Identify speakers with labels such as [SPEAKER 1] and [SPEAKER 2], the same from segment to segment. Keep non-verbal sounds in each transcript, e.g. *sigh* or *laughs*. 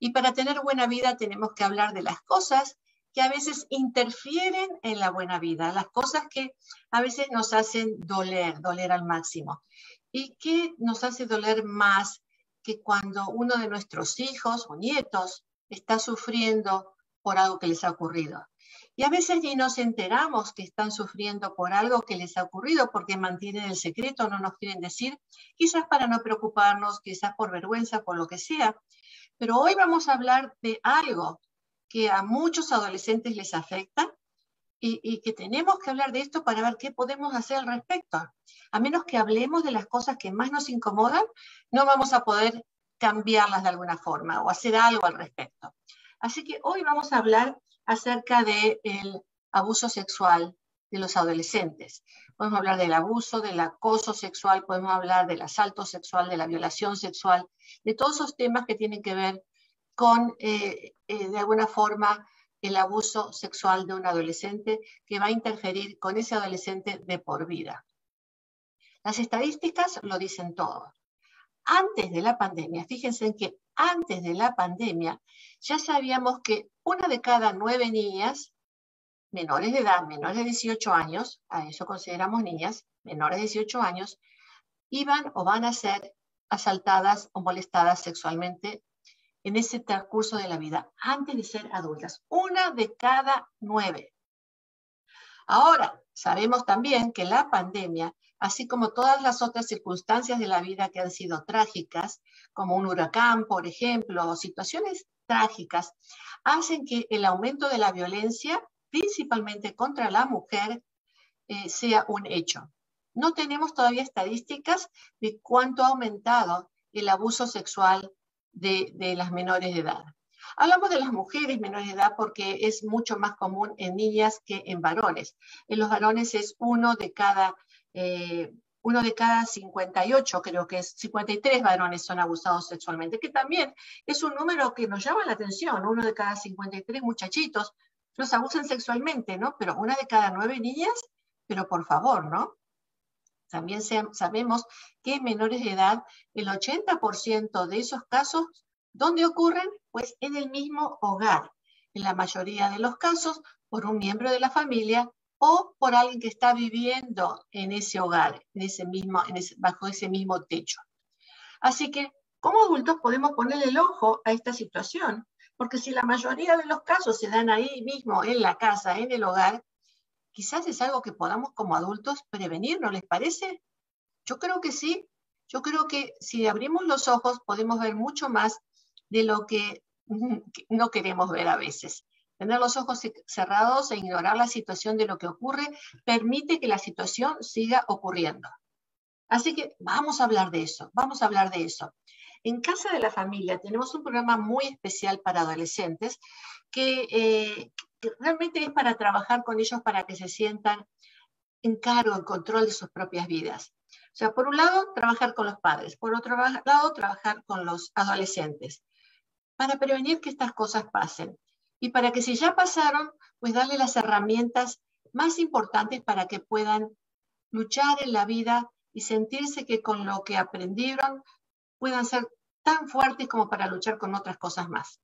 [SPEAKER 1] Y para tener buena vida tenemos que hablar de las cosas que a veces interfieren en la buena vida, las cosas que a veces nos hacen doler, doler al máximo. ¿Y qué nos hace doler más que cuando uno de nuestros hijos o nietos está sufriendo por algo que les ha ocurrido? Y a veces ni nos enteramos que están sufriendo por algo que les ha ocurrido porque mantienen el secreto, no nos quieren decir, quizás para no preocuparnos, quizás por vergüenza, por lo que sea. Pero hoy vamos a hablar de algo que a muchos adolescentes les afecta y, que tenemos que hablar de esto para ver qué podemos hacer al respecto. A menos que hablemos de las cosas que más nos incomodan, no vamos a poder cambiarlas de alguna forma o hacer algo al respecto. Así que hoy vamos a hablar acerca del abuso sexual de los adolescentes. Podemos hablar del abuso, del acoso sexual, podemos hablar del asalto sexual, de la violación sexual, de todos esos temas que tienen que ver con, eh, eh, de alguna forma, el abuso sexual de un adolescente que va a interferir con ese adolescente de por vida. Las estadísticas lo dicen todo. Antes de la pandemia, fíjense en que antes de la pandemia ya sabíamos que una de cada nueve niñas menores de edad, menores de 18 años, a eso consideramos niñas, menores de 18 años, iban o van a ser asaltadas o molestadas sexualmente en ese transcurso de la vida, antes de ser adultas. Una de cada nueve. Ahora, sabemos también que la pandemia, así como todas las otras circunstancias de la vida que han sido trágicas, como un huracán, por ejemplo, o situaciones trágicas, hacen que el aumento de la violencia, principalmente contra la mujer, eh, sea un hecho. No tenemos todavía estadísticas de cuánto ha aumentado el abuso sexual de, las menores de edad. Hablamos de las mujeres menores de edad porque es mucho más común en niñas que en varones. En los varones es uno de cada, eh, uno de cada 58, creo que es 53 varones son abusados sexualmente, que también es un número que nos llama la atención. Uno de cada 53 muchachitos los abusan sexualmente, ¿no? Pero una de cada nueve niñas, pero por favor, ¿no? También sabemos que en menores de edad, el 80% de esos casos, ¿dónde ocurren? Pues en el mismo hogar. En la mayoría de los casos, por un miembro de la familia o por alguien que está viviendo en ese hogar, en ese mismo, bajo ese mismo techo. Así que, como adultos podemos ponerle el ojo a esta situación, porque si la mayoría de los casos se dan ahí mismo, en la casa, en el hogar, quizás es algo que podamos como adultos prevenir, ¿no les parece? Yo creo que sí. Yo creo que si abrimos los ojos podemos ver mucho más de lo que *laughs* no queremos ver a veces. Tener los ojos cerrados e ignorar la situación de lo que ocurre permite que la situación siga ocurriendo. Así que vamos a hablar de eso, vamos a hablar de eso. En Casa de la Familia tenemos un programa muy especial para adolescentes que, eh, realmente es para trabajar con ellos para que se sientan en cargo, en control de sus propias vidas. O sea, por un lado, trabajar con los padres, por otro lado, trabajar con los adolescentes, para prevenir que estas cosas pasen y para que si ya pasaron, pues darle las herramientas más importantes para que puedan luchar en la vida y sentirse que con lo que aprendieron puedan ser tan fuertes como para luchar con otras cosas más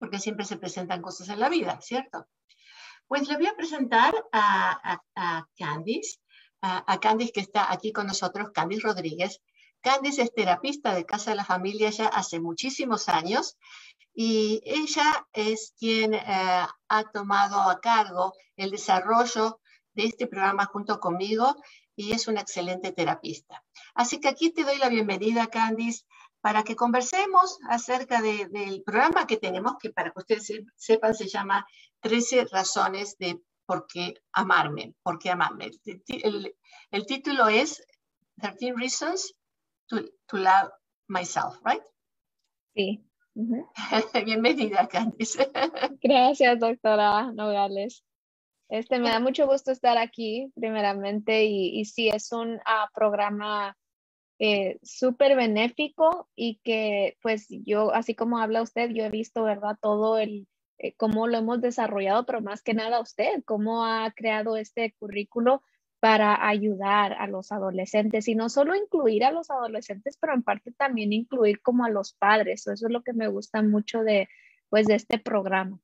[SPEAKER 1] porque siempre se presentan cosas en la vida, ¿cierto? Pues le voy a presentar a, Candice, a, Candice que está aquí con nosotros, Candice Rodríguez. Candice es terapista de Casa de la Familia ya hace muchísimos años y ella es quien eh, ha tomado a cargo el desarrollo de este programa junto conmigo y es una excelente terapista. Así que aquí te doy la bienvenida, Candice, para que conversemos acerca del programa que tenemos, que para que ustedes sepan se llama 13 razones de por qué amarme, por qué amarme. El, título es 13 Reasons to, Love Myself, right?
[SPEAKER 2] Sí. *laughs*
[SPEAKER 1] Bienvenida, Candice. *laughs*
[SPEAKER 2] Gracias, doctora Nogales. Este, me da mucho gusto estar aquí, primeramente, y, y sí, es un uh, programa eh, súper benéfico y que pues yo, así como habla usted, yo he visto, ¿verdad? Todo el, eh, cómo lo hemos desarrollado, pero más que nada usted, cómo ha creado este currículo para ayudar a los adolescentes y no solo incluir a los adolescentes, pero en parte también incluir como a los padres. Eso es lo que me gusta mucho de, pues, de este programa.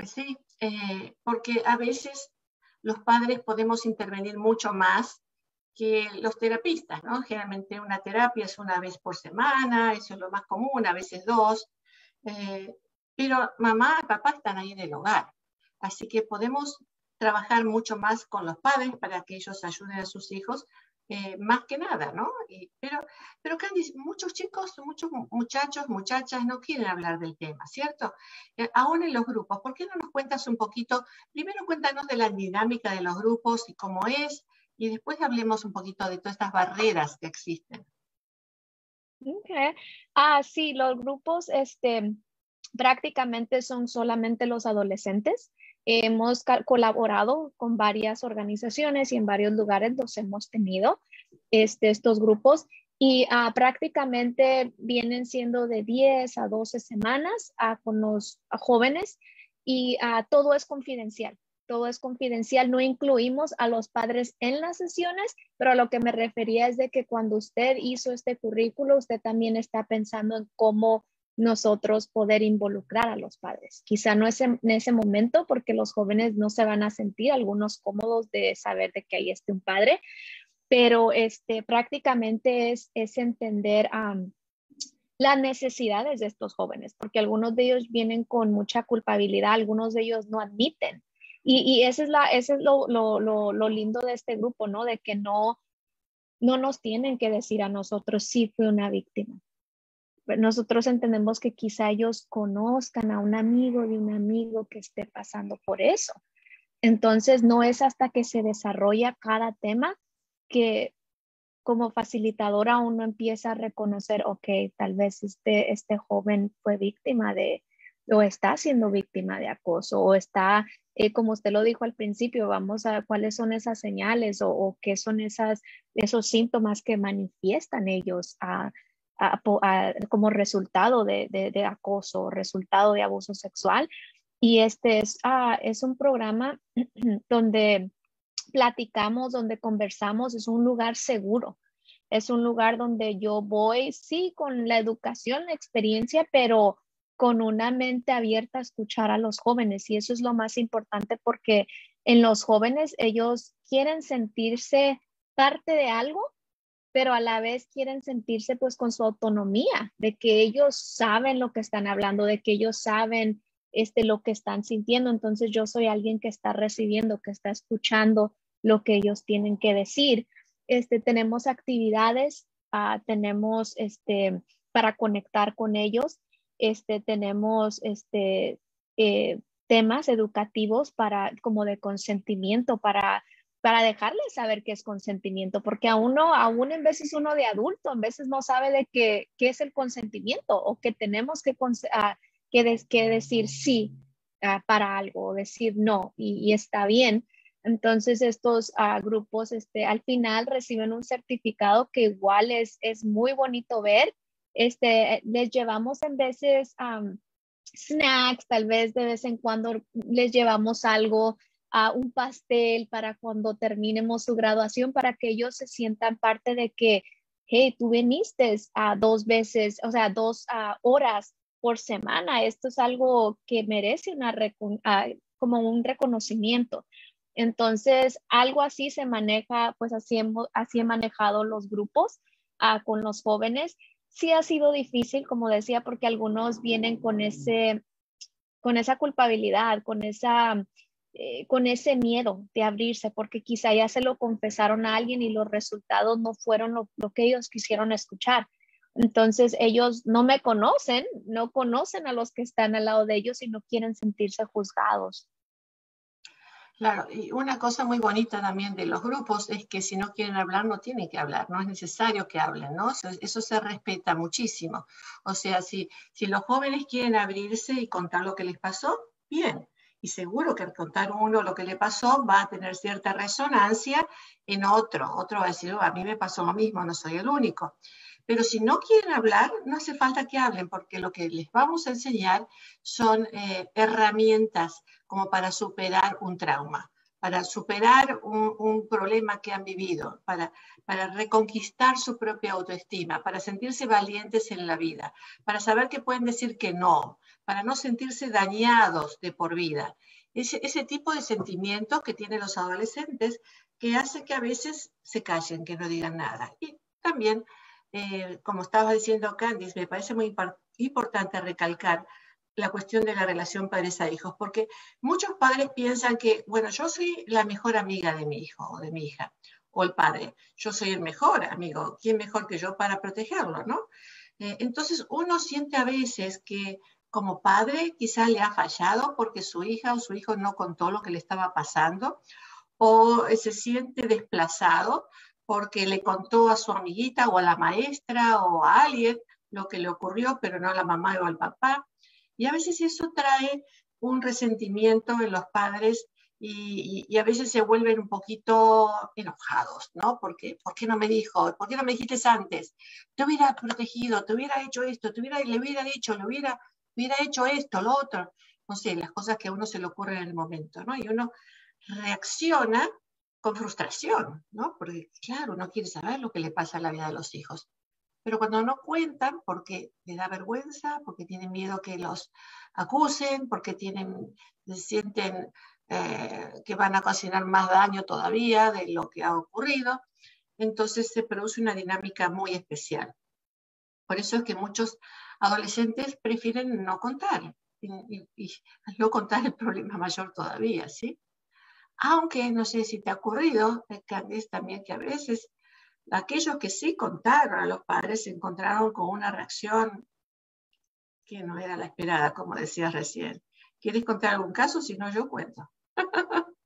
[SPEAKER 1] Pues sí, eh, porque a veces los padres podemos intervenir mucho más que los terapistas, ¿no? Generalmente una terapia es una vez por semana, eso es lo más común, a veces dos, eh, pero mamá y papá están ahí en el hogar, así que podemos trabajar mucho más con los padres para que ellos ayuden a sus hijos, eh, más que nada, ¿no? pero, pero Candice, muchos chicos, muchos muchachos, muchachas no quieren hablar del tema, ¿cierto? Eh, aún en los grupos, ¿por qué no nos cuentas un poquito? Primero cuéntanos de la dinámica de los grupos y cómo es, y después hablemos un poquito de todas estas barreras que existen.
[SPEAKER 2] Ah, sí, los grupos, este, prácticamente son solamente los adolescentes. Hemos colaborado con varias organizaciones y en varios lugares los hemos tenido, este, estos grupos, y uh, prácticamente vienen siendo de 10 a 12 semanas uh, con los jóvenes y uh, todo es confidencial. Todo es confidencial, no incluimos a los padres en las sesiones, pero a lo que me refería es de que cuando usted hizo este currículo, usted también está pensando en cómo nosotros poder involucrar a los padres. Quizá no es en, ese momento porque los jóvenes no se van a sentir algunos cómodos de saber de que ahí esté un padre, pero este, prácticamente es, es entender las necesidades de estos jóvenes, porque algunos de ellos vienen con mucha culpabilidad, algunos de ellos no admiten. Y, y ese es, la, ese es lo, lo, lo lindo de este grupo, ¿no? De que no, no nos tienen que decir a nosotros si fue una víctima nosotros entendemos que quizá ellos conozcan a un amigo de un amigo que esté pasando por eso. Entonces, no es hasta que se desarrolla cada tema que como facilitadora uno empieza a reconocer, ok, tal vez este, este joven fue víctima de, o está siendo víctima de acoso, o está, eh, como usted lo dijo al principio, vamos a cuáles son esas señales o, o qué son esas, esos síntomas que manifiestan ellos a, como resultado de, de, acoso, resultado de abuso sexual. Y este es, ah, es un programa *clears throat* donde platicamos, donde conversamos, es un lugar seguro. Es un lugar donde yo voy, sí, con la educación, la experiencia, pero con una mente abierta a escuchar a los jóvenes. Y eso es lo más importante porque en los jóvenes ellos quieren sentirse parte de algo pero a la vez quieren sentirse pues con su autonomía, de que ellos saben lo que están hablando, de que ellos saben este, lo que están sintiendo. Entonces yo soy alguien que está recibiendo, que está escuchando lo que ellos tienen que decir. Este, tenemos actividades, uh, tenemos este, para conectar con ellos, este, tenemos este, eh, temas educativos para como de consentimiento, para para dejarles saber qué es consentimiento, porque a uno, aún en veces uno de adulto, en veces no sabe de qué, qué es el consentimiento o que tenemos que, uh, que, decir sí ah, para algo o decir no y, está bien. Entonces estos ah, grupos este, al final reciben un certificado que igual es, es muy bonito ver. Este, les llevamos en veces snacks, tal vez de vez en cuando les llevamos algo a un pastel para cuando terminemos su graduación, para que ellos se sientan parte de que, hey, tú viniste a dos veces, o sea, dos horas por semana. Esto es algo que merece una como un reconocimiento. Entonces, algo así se maneja, pues así, hemos, así he manejado los grupos con los jóvenes. Sí ha sido difícil, como decía, porque algunos vienen con ese, con esa culpabilidad, con esa eh, con ese miedo de abrirse, porque quizá ya se lo confesaron a alguien y los resultados no fueron lo, que ellos quisieron escuchar. Entonces ellos no me conocen, no conocen a los que están al lado de ellos y no quieren sentirse juzgados.
[SPEAKER 1] Claro, y una cosa muy bonita también de los grupos es que si no quieren hablar, no tienen que hablar, no es necesario que hablen, ¿no? Eso, eso se respeta muchísimo. O sea, si, si los jóvenes quieren abrirse y contar lo que les pasó, bien, y seguro que al contar uno lo que le pasó va a tener cierta resonancia en otro. Otro va a decir, oh, a mí me pasó lo mismo, no soy el único. Pero si no quieren hablar, no hace falta que hablen, porque lo que les vamos a enseñar son eh, herramientas como para superar un trauma. para superar un, problema que han vivido, para, para reconquistar su propia autoestima, para sentirse valientes en la vida, para saber que pueden decir que no, para no sentirse dañados de por vida. Ese, ese tipo de sentimientos que tienen los adolescentes que hace que a veces se callen, que no digan nada. Y también, eh, como estaba diciendo Candice, me parece muy importante recalcar la cuestión de la relación padres a hijos, porque muchos padres piensan que, bueno, yo soy la mejor amiga de mi hijo o de mi hija, o el padre, yo soy el mejor amigo, ¿quién mejor que yo para protegerlo, no? Eh, entonces uno siente a veces que como padre quizá le ha fallado porque su hija o su hijo no contó lo que le estaba pasando, o se siente desplazado porque le contó a su amiguita o a la maestra o a alguien lo que le ocurrió, pero no a la mamá o al papá. Y a veces eso trae un resentimiento en los padres y, a veces se vuelven un poquito enojados, ¿no? Porque, ¿Por qué no me dijo? ¿Por qué no me dijiste antes? Te hubiera protegido, te hubiera hecho esto, te hubiera, le hubiera dicho, le hubiera, hubiera hecho esto, lo otro. No sé, las cosas que a uno se le ocurren en el momento, ¿no? Y uno reacciona con frustración, ¿no? Porque, claro, uno quiere saber lo que le pasa a la vida de los hijos. Pero cuando no cuentan, porque les da vergüenza, porque tienen miedo que los acusen, porque tienen, sienten eh, que van a ocasionar más daño todavía de lo que ha ocurrido, entonces se produce una dinámica muy especial. Por eso es que muchos adolescentes prefieren no contar y, no contar el problema mayor todavía, ¿sí? Aunque no sé si te ha ocurrido, Candice, también que a veces aquellos que sí contaron a los padres se encontraron con una reacción que no era la esperada, como decías recién. ¿Quieres contar algún caso? Si no, yo cuento. *laughs*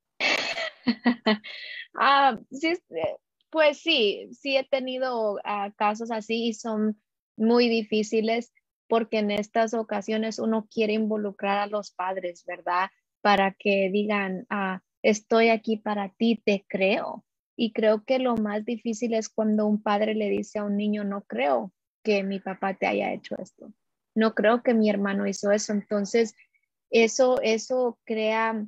[SPEAKER 2] ah, eh, pues sí, sí he tenido ah, casos así y son muy difíciles porque en estas ocasiones uno quiere involucrar a los padres, ¿verdad? Para que digan, ah, estoy aquí para ti, te creo. Y creo que lo más difícil es cuando un padre le dice a un niño, no creo que mi papá te haya hecho esto. No creo que mi hermano hizo eso. Entonces, eso, eso crea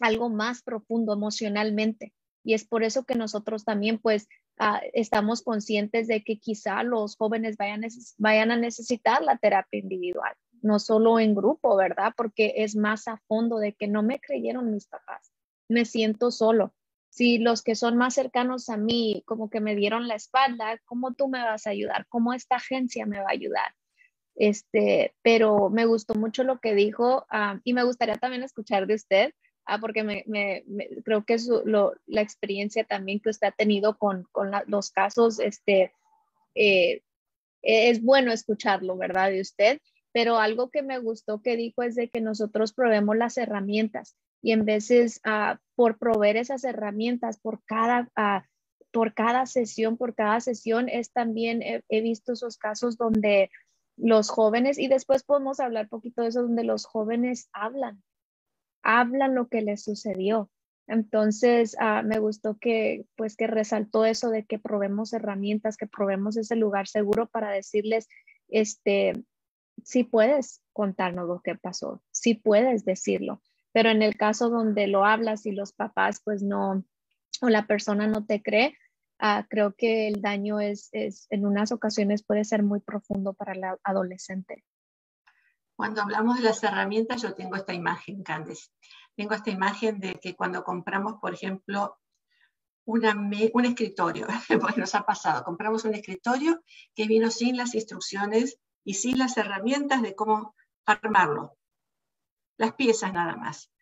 [SPEAKER 2] algo más profundo emocionalmente. Y es por eso que nosotros también, pues, ah, estamos conscientes de que quizá los jóvenes vayan, vayan a necesitar la terapia individual, no solo en grupo, ¿verdad? Porque es más a fondo de que no me creyeron mis papás me siento solo. Si los que son más cercanos a mí como que me dieron la espalda, ¿cómo tú me vas a ayudar? ¿Cómo esta agencia me va a ayudar? Este, pero me gustó mucho lo que dijo ah, y me gustaría también escuchar de usted, ah, porque me, creo que es la experiencia también que usted ha tenido con, los casos, este, eh, es bueno escucharlo, ¿verdad? De usted, pero algo que me gustó que dijo es de que nosotros probemos las herramientas y en veces uh, por proveer esas herramientas por cada, uh, por cada sesión, por cada sesión, es también, he, visto esos casos donde los jóvenes, y después podemos hablar poquito de eso, donde los jóvenes hablan, hablan lo que les sucedió. Entonces, uh, me gustó que, pues, que resaltó eso de que probemos herramientas, que probemos ese lugar seguro para decirles, este, si puedes contarnos lo que pasó, si puedes decirlo. Pero en el caso donde lo hablas y los papás pues no, o la persona no te cree, ah, creo que el daño es, es, en unas ocasiones puede ser muy profundo para el adolescente.
[SPEAKER 1] Cuando hablamos de las herramientas, yo tengo esta imagen, Candice. Tengo esta imagen de que cuando compramos, por ejemplo, una, un escritorio, *laughs* pues nos ha pasado, compramos un escritorio que vino sin las instrucciones y sin las herramientas de cómo armarlo las piezas nada más.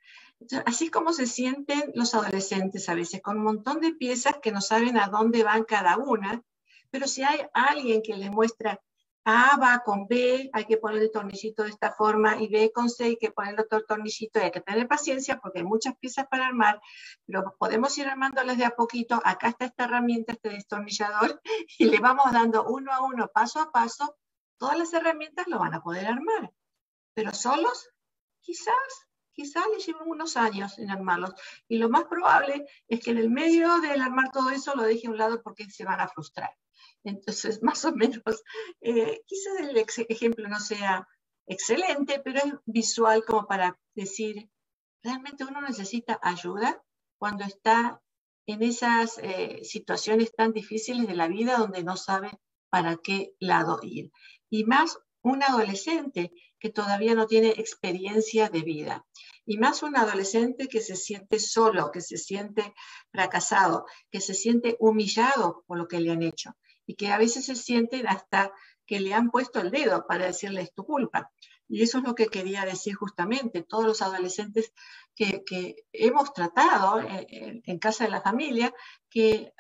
[SPEAKER 1] Así es como se sienten los adolescentes a veces, con un montón de piezas que no saben a dónde van cada una, pero si hay alguien que les muestra A va con B, hay que poner el tornillito de esta forma, y B con C hay que poner otro tornillito, hay que tener paciencia porque hay muchas piezas para armar, pero podemos ir armándolas de a poquito. Acá está esta herramienta, este destornillador, *laughs* y le vamos dando uno a uno, paso a paso, todas las herramientas lo van a poder armar, pero solos quizás, quizás le lleven unos años en armarlos. Y lo más probable es que en el medio del armar todo eso lo deje a un lado porque se van a frustrar. Entonces, *laughs* más o menos, eh, quizás el ejemplo no sea excelente, pero es visual como para decir, ¿realmente uno necesita ayuda? cuando está en esas eh, situaciones tan difíciles de la vida donde no sabe para qué lado ir. Y más un adolescente que todavía no tiene experiencia de vida. Y más un adolescente que se siente solo, que se siente fracasado, que se siente humillado por lo que le han hecho y que a veces se sienten hasta que le han puesto el dedo para decirles tu culpa. Y eso es lo que quería decir justamente. Todos los adolescentes que, hemos tratado en, casa de la familia, que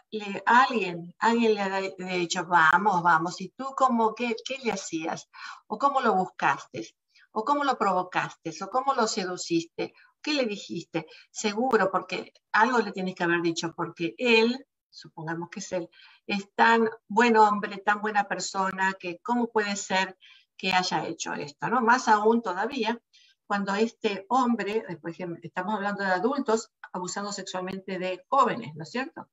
[SPEAKER 1] alguien, alguien le ha dicho, vamos, vamos, ¿y tú cómo, qué, qué le hacías? ¿O cómo lo buscaste? ¿O cómo lo provocaste? ¿O cómo lo seduciste? ¿Qué le dijiste? Seguro, porque algo le tienes que haber dicho, porque él, supongamos que es él, es tan buen hombre, tan buena persona, que cómo puede ser que haya hecho esto, ¿no? Más aún todavía cuando este hombre, por ejemplo, estamos hablando de adultos abusando sexualmente de jóvenes, ¿no es cierto?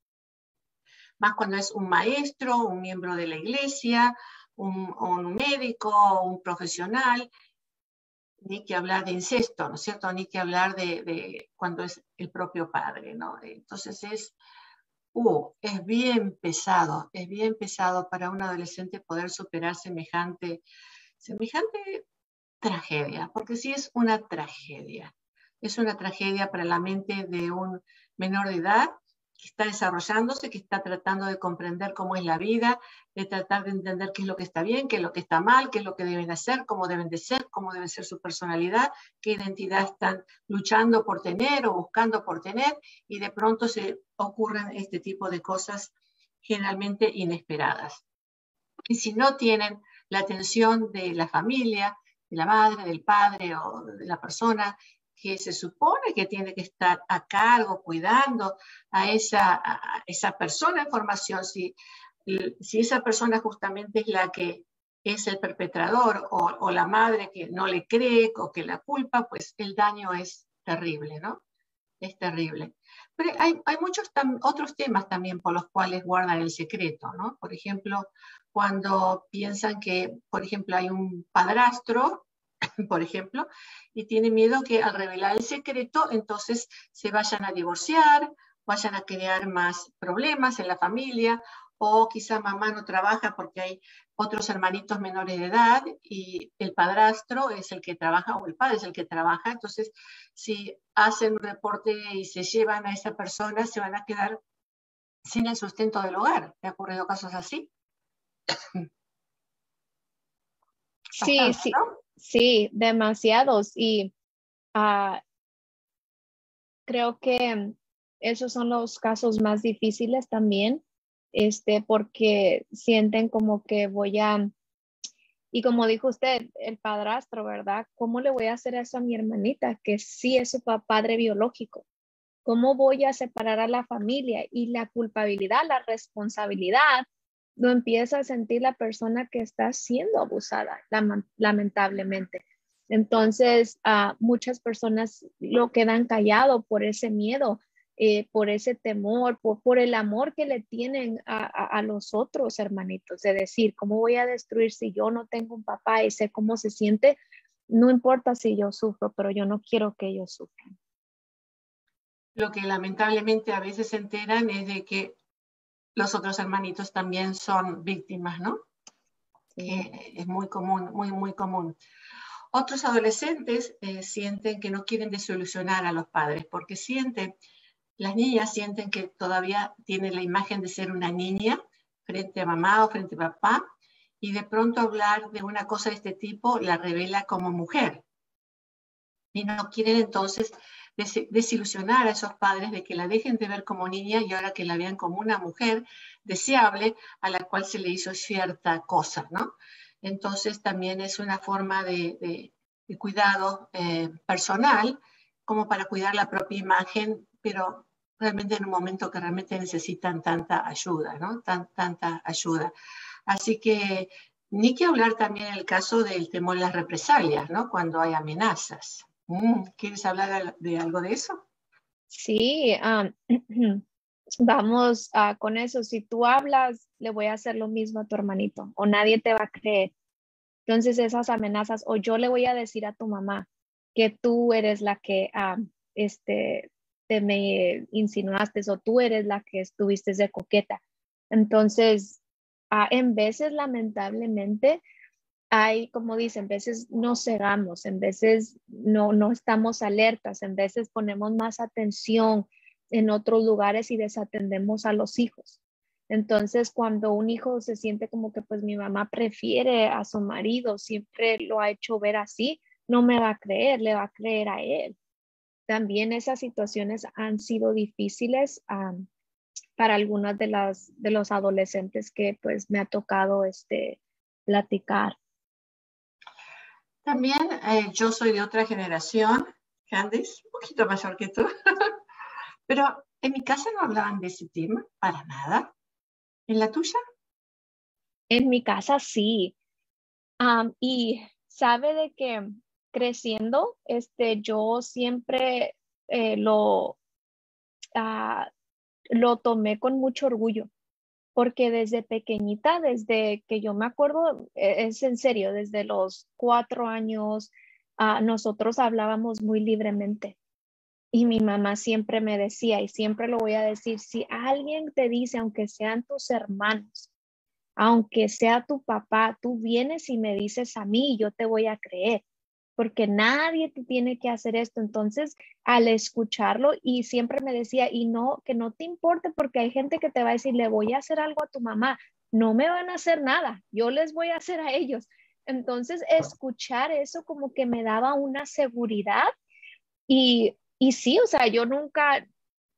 [SPEAKER 1] Más cuando es un maestro, un miembro de la iglesia, un, médico, un profesional, ni que hablar de incesto, ¿no es cierto? Ni que hablar de, cuando es el propio padre, ¿no? Entonces es, uh, es bien pesado, es bien pesado para un adolescente poder superar semejante semejante tragedia, porque sí es una tragedia. Es una tragedia para la mente de un menor de edad que está desarrollándose, que está tratando de comprender cómo es la vida, de tratar de entender qué es lo que está bien, qué es lo que está mal, qué es lo que deben hacer, cómo deben de ser, cómo debe ser su personalidad, qué identidad están luchando por tener o buscando por tener, y de pronto se ocurren este tipo de cosas generalmente inesperadas. Y si no tienen la atención de la familia, de la madre, del padre o de la persona que se supone que tiene que estar a cargo, cuidando a esa, esa persona en formación, si, si esa persona justamente es la que es el perpetrador o, la madre que no le cree o que la culpa, pues el daño es terrible, ¿no? Es terrible. Pero hay, hay muchos otros temas también por los cuales guardan el secreto, ¿no? Por ejemplo, cuando piensan que, por ejemplo, hay un padrastro, *laughs* por ejemplo, y tiene miedo que al revelar el secreto, entonces se vayan a divorciar, vayan a crear más problemas en la familia, o quizá mamá no trabaja porque hay otros hermanitos menores de edad y el padrastro es el que trabaja o el padre es el que trabaja. Entonces, si hacen un reporte y se llevan a esa persona, se van a quedar sin el sustento del hogar. ¿Te ha ocurrido casos así?
[SPEAKER 2] Sí, sí, sí, demasiados. Y ah, creo que esos son los casos más difíciles también, este, porque sienten como que voy a, y como dijo usted, el padrastro, ¿verdad? ¿Cómo le voy a hacer eso a mi hermanita, que sí es su padre biológico? ¿Cómo voy a separar a la familia? Y la culpabilidad, la responsabilidad lo empieza a sentir la persona que está siendo abusada, lamentablemente. Entonces, uh, muchas personas lo quedan callado por ese miedo, eh, por ese temor, por, el amor que le tienen a, los otros hermanitos, de decir, ¿cómo voy a destruir si yo no tengo un papá y sé cómo se siente? No importa si yo sufro, pero yo no quiero que ellos sufran.
[SPEAKER 1] Lo que lamentablemente a veces se enteran es de que los otros hermanitos también son víctimas, ¿no? es muy común, muy, muy común. Otros adolescentes eh, sienten que no quieren desilusionar a los padres porque sienten, las niñas sienten que todavía tienen la imagen de ser una niña frente a mamá o frente a papá y de pronto hablar de una cosa de este tipo la revela como mujer. Y no quieren entonces desilusionar a esos padres de que la dejen de ver como niña y ahora que la vean como una mujer deseable a la cual se le hizo cierta cosa, ¿no? Entonces también es una forma de, cuidado eh, personal como para cuidar la propia imagen, pero realmente en un momento que realmente necesitan tanta ayuda, ¿no? tanta ayuda. Así que ni que hablar también el caso del temor a las represalias, ¿no? Cuando hay amenazas. Mm, ¿Quieres hablar de algo de eso?
[SPEAKER 2] Sí, *clears throat* vamos con eso. Si tú hablas, le voy a hacer lo mismo a tu hermanito o nadie te va a creer. Entonces esas amenazas, o yo le voy a decir a tu mamá que tú eres la que este, te me insinuaste o tú eres la que estuviste de coqueta. Entonces, ah, en veces, lamentablemente, hay, como dicen, en veces nos cegamos, en veces no, no estamos alertas, en veces ponemos más atención en otros lugares y desatendemos a los hijos. Entonces, cuando un hijo se siente como que pues mi mamá prefiere a su marido, siempre lo ha hecho ver así, no me va a creer, le va a creer a él. También esas situaciones han sido difíciles para algunas de las de los adolescentes que pues me ha tocado este platicar.
[SPEAKER 1] También eh, yo soy de otra generación, Candice, un poquito mayor que tú, *laughs* pero en mi casa no hablaban de ese tema para nada. ¿En la tuya?
[SPEAKER 2] En mi casa sí. y sabe de que creciendo, este, yo siempre eh, lo, ah, lo tomé con mucho orgullo, porque desde pequeñita, desde que yo me acuerdo, e, es en serio, desde los cuatro años, ah, nosotros hablábamos muy libremente. Y mi mamá siempre me decía, y siempre lo voy a decir, si alguien te dice, aunque sean tus hermanos, aunque sea tu papá, tú vienes y me dices a mí, yo te voy a creer, porque nadie te tiene que hacer esto. Entonces, al escucharlo, y siempre me decía, y no, que no te importe, porque hay gente que te va a decir, le voy a hacer algo a tu mamá, no me van a hacer nada, yo les voy a hacer a ellos. Entonces, escuchar eso como que me daba una seguridad y y sí, o sea, yo nunca,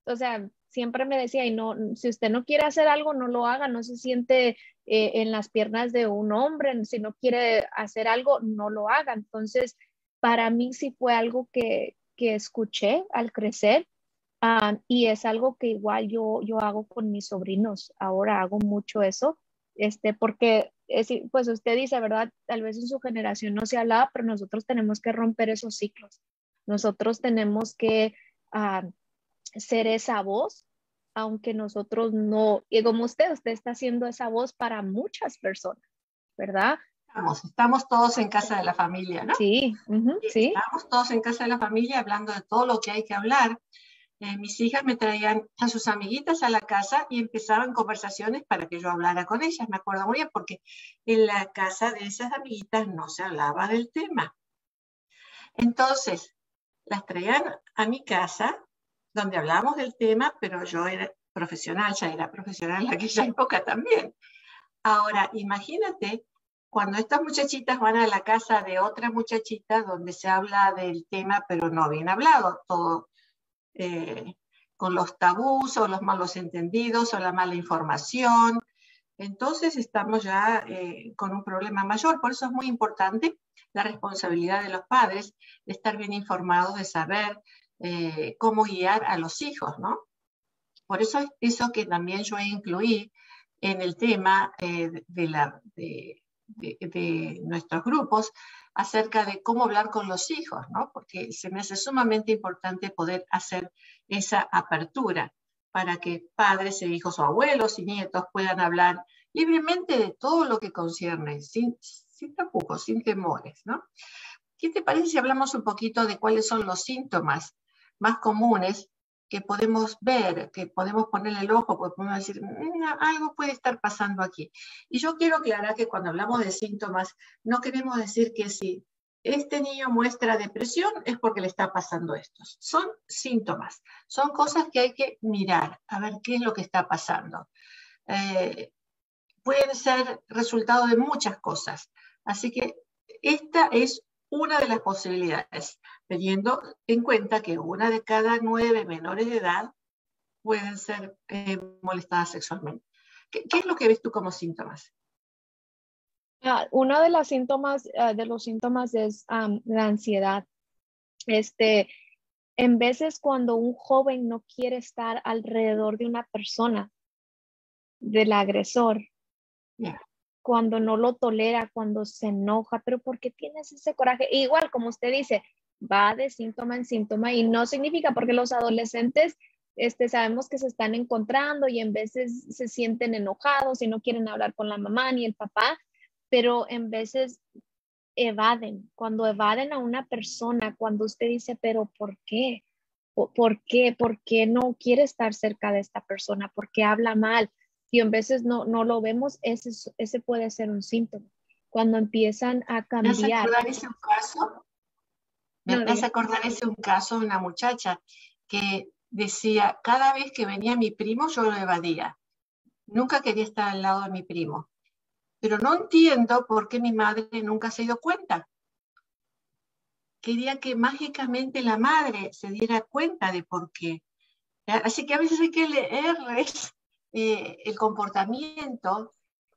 [SPEAKER 2] o sea, siempre me decía, y no, si usted no quiere hacer algo, no lo haga, no se siente eh, en las piernas de un hombre, si no quiere hacer algo, no lo haga. Entonces, para mí sí fue algo que, que escuché al crecer ah, y es algo que igual yo, yo hago con mis sobrinos. Ahora hago mucho eso, este, porque pues usted dice, ¿verdad? Tal vez en su generación no se hablaba, pero nosotros tenemos que romper esos ciclos. Nosotros tenemos que ah, ser esa voz, aunque nosotros no, y como usted, usted está haciendo esa voz para muchas personas, ¿verdad?
[SPEAKER 1] Estamos, estamos todos en casa de la familia, ¿no?
[SPEAKER 2] Sí, sí.
[SPEAKER 1] Estamos todos en casa de la familia hablando de todo lo que hay que hablar. Eh, mis hijas me traían a sus amiguitas a la casa y empezaban conversaciones para que yo hablara con ellas. Me acuerdo muy bien porque en la casa de esas amiguitas no se hablaba del tema. Entonces, las traían a mi casa, donde hablábamos del tema, pero yo era profesional, ya era profesional en aquella *laughs* época también. Ahora, imagínate cuando estas muchachitas van a la casa de otra muchachita donde se habla del tema, pero no bien hablado, todo eh, con los tabús o los malos entendidos o la mala información. Entonces estamos ya eh, con un problema mayor. Por eso es muy importante la responsabilidad de los padres de estar bien informados, de saber eh, cómo guiar a los hijos, ¿no? Por eso es eso que también yo incluí en el tema de, la, nuestros grupos acerca de cómo hablar con los hijos, ¿no? Porque se me hace sumamente importante poder hacer esa apertura para que padres e hijos o abuelos y nietos puedan hablar libremente de todo lo que concierne, sin, sin tapujos, sin temores, ¿no? ¿Qué te parece si hablamos un poquito de cuáles son los síntomas más comunes que podemos ver, que podemos ponerle el ojo, porque podemos decir, algo puede estar pasando aquí. Y yo quiero aclarar que cuando hablamos de síntomas, no queremos decir que si este niño muestra depresión es porque le está pasando esto. Son síntomas, son cosas que hay que mirar, a ver qué es lo que está pasando. Eh, pueden ser resultado de muchas cosas. Así que esta es una de las posibilidades, teniendo en cuenta que una de cada nueve menores de edad pueden ser eh, molestadas sexualmente. ¿Qué, es lo que ves tú como síntomas?
[SPEAKER 2] Ah, uno de los síntomas, ah, de los síntomas es la ansiedad. Este, en veces cuando un joven no quiere estar alrededor de una persona, del agresor, cuando no lo tolera, cuando se enoja, pero ¿por qué tienes ese coraje? igual, como usted dice, va de síntoma en síntoma y no significa porque los adolescentes este, sabemos que se están encontrando y en veces se sienten enojados y no quieren hablar con la mamá ni el papá, pero en veces evaden. Cuando evaden a una persona, cuando usted dice, pero ¿por qué? ¿Por qué? ¿Por qué no quiere estar cerca de esta persona? ¿Por qué habla mal? Y en veces no, no lo vemos, ese, ese puede ser un síntoma. Cuando empiezan a cambiar. ¿Me
[SPEAKER 1] acordar ese caso? Me no, hace acordar ese un caso de una muchacha que decía, cada vez que venía mi primo yo lo evadía. Nunca quería estar al lado de mi primo. Pero no entiendo por qué mi madre nunca se dio cuenta. Quería que mágicamente la madre se diera cuenta de por qué. Así que a veces hay que leerles eh, el comportamiento,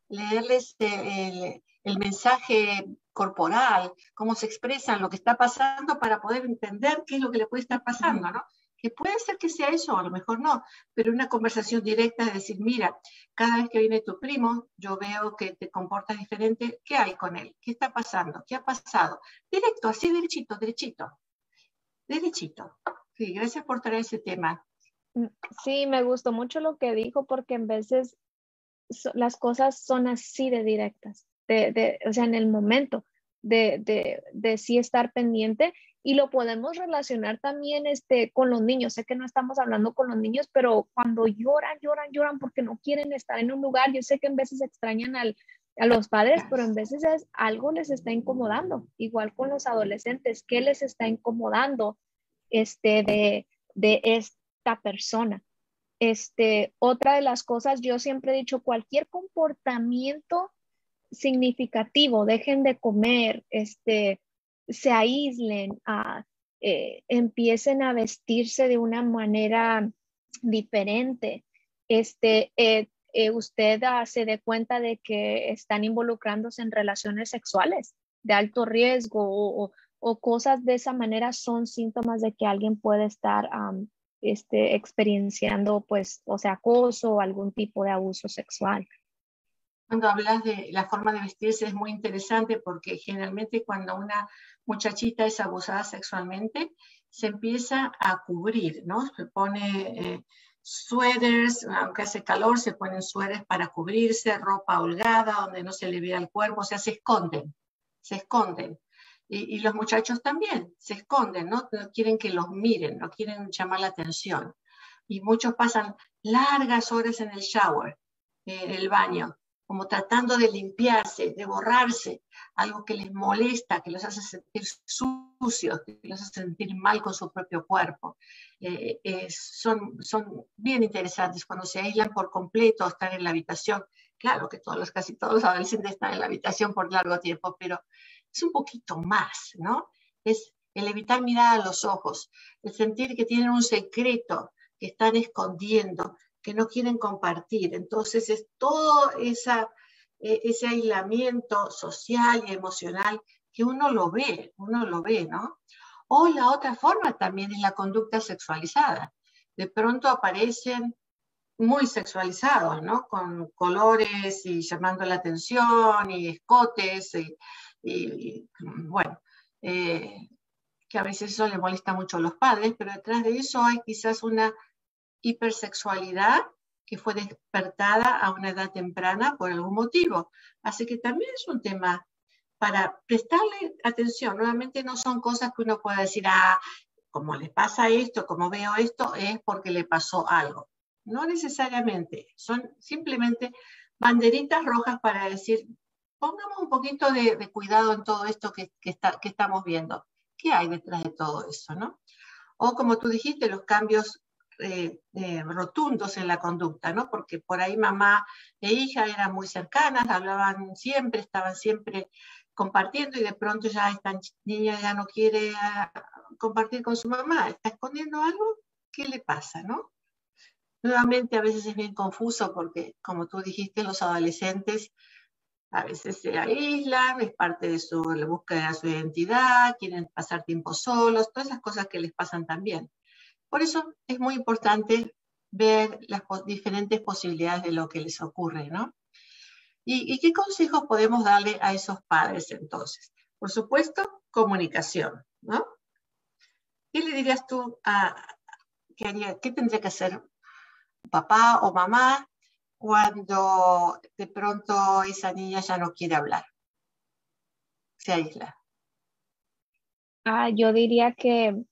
[SPEAKER 1] leerles el, el mensaje corporal, cómo se expresan, lo que está pasando para poder entender qué es lo que le puede estar pasando, ¿no? que puede ser que sea eso, a lo mejor no, pero una conversación directa de decir, mira, cada vez que viene tu primo, yo veo que te comportas diferente, ¿qué hay con él? ¿Qué está pasando? ¿Qué ha pasado? Directo, así derechito, derechito, derechito. Sí, gracias por traer ese tema.
[SPEAKER 2] Mm, sí, me gustó mucho lo que dijo porque en veces las cosas son así de directas, de, o sea, en el momento de, de, de sí estar pendiente y lo podemos relacionar también este, con los niños. Sé que no estamos hablando con los niños, pero cuando lloran, lloran, lloran porque no quieren estar en un lugar, yo sé que en veces extrañan al, a los padres, pero en veces es, algo les está incomodando. Igual con los adolescentes, ¿qué les está incomodando este, de, de esta persona? Este, otra de las cosas, yo siempre he dicho, cualquier comportamiento significativo, dejen de comer, este, se aíslen, eh, empiecen a vestirse de una manera diferente. Este, eh, eh, usted se dé cuenta de que están involucrándose en relaciones sexuales de alto riesgo o, cosas de esa manera son síntomas de que alguien puede estar este, experienciando, pues, o sea, acoso o algún tipo de abuso sexual
[SPEAKER 1] cuando hablas de la forma de vestirse es muy interesante porque generalmente cuando una muchachita es abusada sexualmente, se empieza a cubrir, ¿no? Se pone eh, suéteres, aunque hace calor, se ponen suéteres para cubrirse, ropa holgada, donde no se le vea el cuerpo, o sea, se esconden, se esconden. Y, y los muchachos también se esconden, ¿no? No quieren que los miren, no quieren llamar la atención. Y muchos pasan largas horas en el shower, en el baño, como tratando de limpiarse, de borrarse, algo que les molesta, que los hace sentir sucios, que los hace sentir mal con su propio cuerpo. Eh, son, son bien interesantes cuando se aíslan por completo, están en la habitación. Claro que todos, casi todos los adolescentes están en la habitación por largo tiempo, pero es un poquito más, ¿no? Es el evitar mirar a los ojos, el sentir que tienen un secreto que están escondiendo, que no quieren compartir. Entonces es todo e, ese aislamiento social y emocional que uno lo ve, uno lo ve, ¿no? O la otra forma también es la conducta sexualizada. De pronto aparecen muy sexualizados, ¿no? Con colores y llamando la atención y escotes y, bueno, eh, que a veces eso le molesta mucho a los padres, pero detrás de eso hay quizás una hipersexualidad que fue despertada a una edad temprana por algún motivo. Así que también es un tema para prestarle atención. Nuevamente no son cosas que uno pueda decir, ah, como le pasa esto, como veo esto, es porque le pasó algo. No necesariamente, son simplemente banderitas rojas para decir, pongamos un poquito de, cuidado en todo esto que, que, que estamos viendo. ¿Qué hay detrás de todo eso? ¿no? O como tú dijiste, los cambios eh, eh, rotundos en la conducta, ¿no? Porque por ahí mamá e hija eran muy cercanas, hablaban siempre, estaban siempre compartiendo y de pronto ya esta niña ya no quiere ah, compartir con su mamá, está escondiendo algo, ¿qué le pasa, no? Nuevamente a veces es bien confuso porque, como tú dijiste, los adolescentes a veces se aíslan, es parte de su la búsqueda de su identidad, quieren pasar tiempo solos, todas esas cosas que les pasan también. Por eso es muy importante ver las diferentes posibilidades de lo que les ocurre, ¿no? ¿Y, qué consejos podemos darle a esos padres entonces? Por supuesto, comunicación, ¿no? ¿Qué le dirías tú a, qué, qué tendría que hacer papá o mamá cuando de pronto esa niña ya no quiere hablar? Se aísla.
[SPEAKER 2] Ah, yo diría que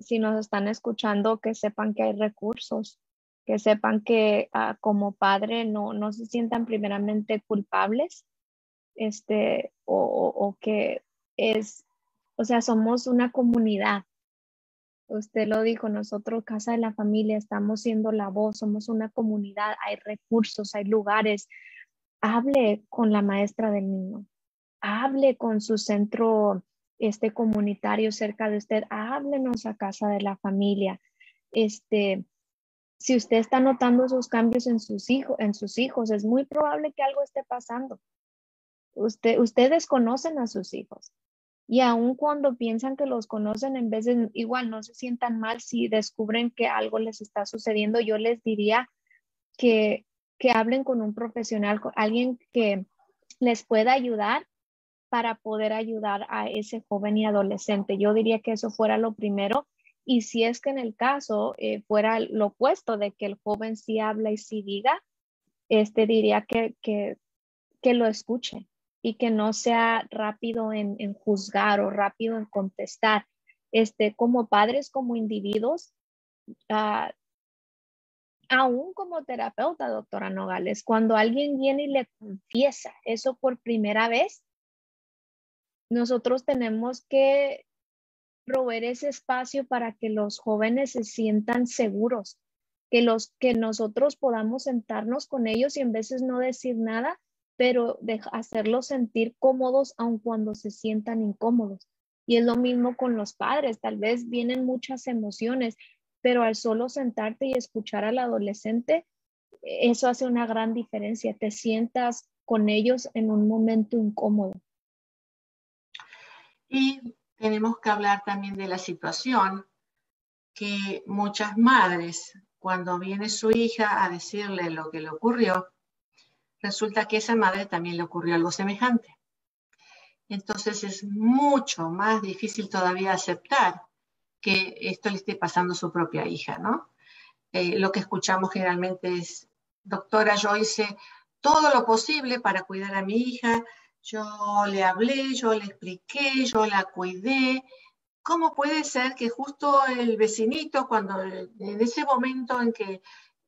[SPEAKER 2] si nos están escuchando, que sepan que hay recursos, que sepan que ah, como padre no, no se sientan primeramente culpables, este, o, o que es, o sea, somos una comunidad. Usted lo dijo, nosotros, Casa de la Familia, estamos siendo la voz, somos una comunidad, hay recursos, hay lugares. Hable con la maestra del niño, hable con su centro este comunitario cerca de usted, háblenos a Casa de la Familia. Este, si usted está notando esos cambios en sus hijos, en sus hijos, es muy probable que algo esté pasando. Usted, ustedes conocen a sus hijos. Y aun cuando piensan que los conocen, en de igual no se sientan mal si descubren que algo les está sucediendo, yo les diría que, que hablen con un profesional, alguien que les pueda ayudar para poder ayudar a ese joven y adolescente. Yo diría que eso fuera lo primero. Y si es que en el caso eh, fuera lo opuesto de que el joven sí habla y sí diga, este diría que, que, que lo escuche, y que no sea rápido en, juzgar o rápido en contestar. Este, como padres, como individuos, uh, aún como terapeuta, doctora Nogales, cuando alguien viene y le confiesa eso por primera vez, nosotros tenemos que proveer ese espacio para que los jóvenes se sientan seguros, que los que nosotros podamos sentarnos con ellos y en veces no decir nada, pero de hacerlos sentir cómodos aun cuando se sientan incómodos. Y es lo mismo con los padres, tal vez vienen muchas emociones, pero al solo sentarte y escuchar al adolescente, eso hace una gran diferencia, te sientas con ellos en un momento incómodo.
[SPEAKER 1] Y tenemos que hablar también de la situación que muchas madres, cuando viene su hija a decirle lo que le ocurrió, resulta que a esa madre también le ocurrió algo semejante. Entonces es mucho más difícil todavía aceptar que esto le esté pasando a su propia hija, ¿no? Eh, lo que escuchamos generalmente es, doctora, yo hice todo lo posible para cuidar a mi hija, yo le hablé, yo le expliqué, yo la cuidé. ¿Cómo puede ser que justo el vecinito, cuando en ese momento en que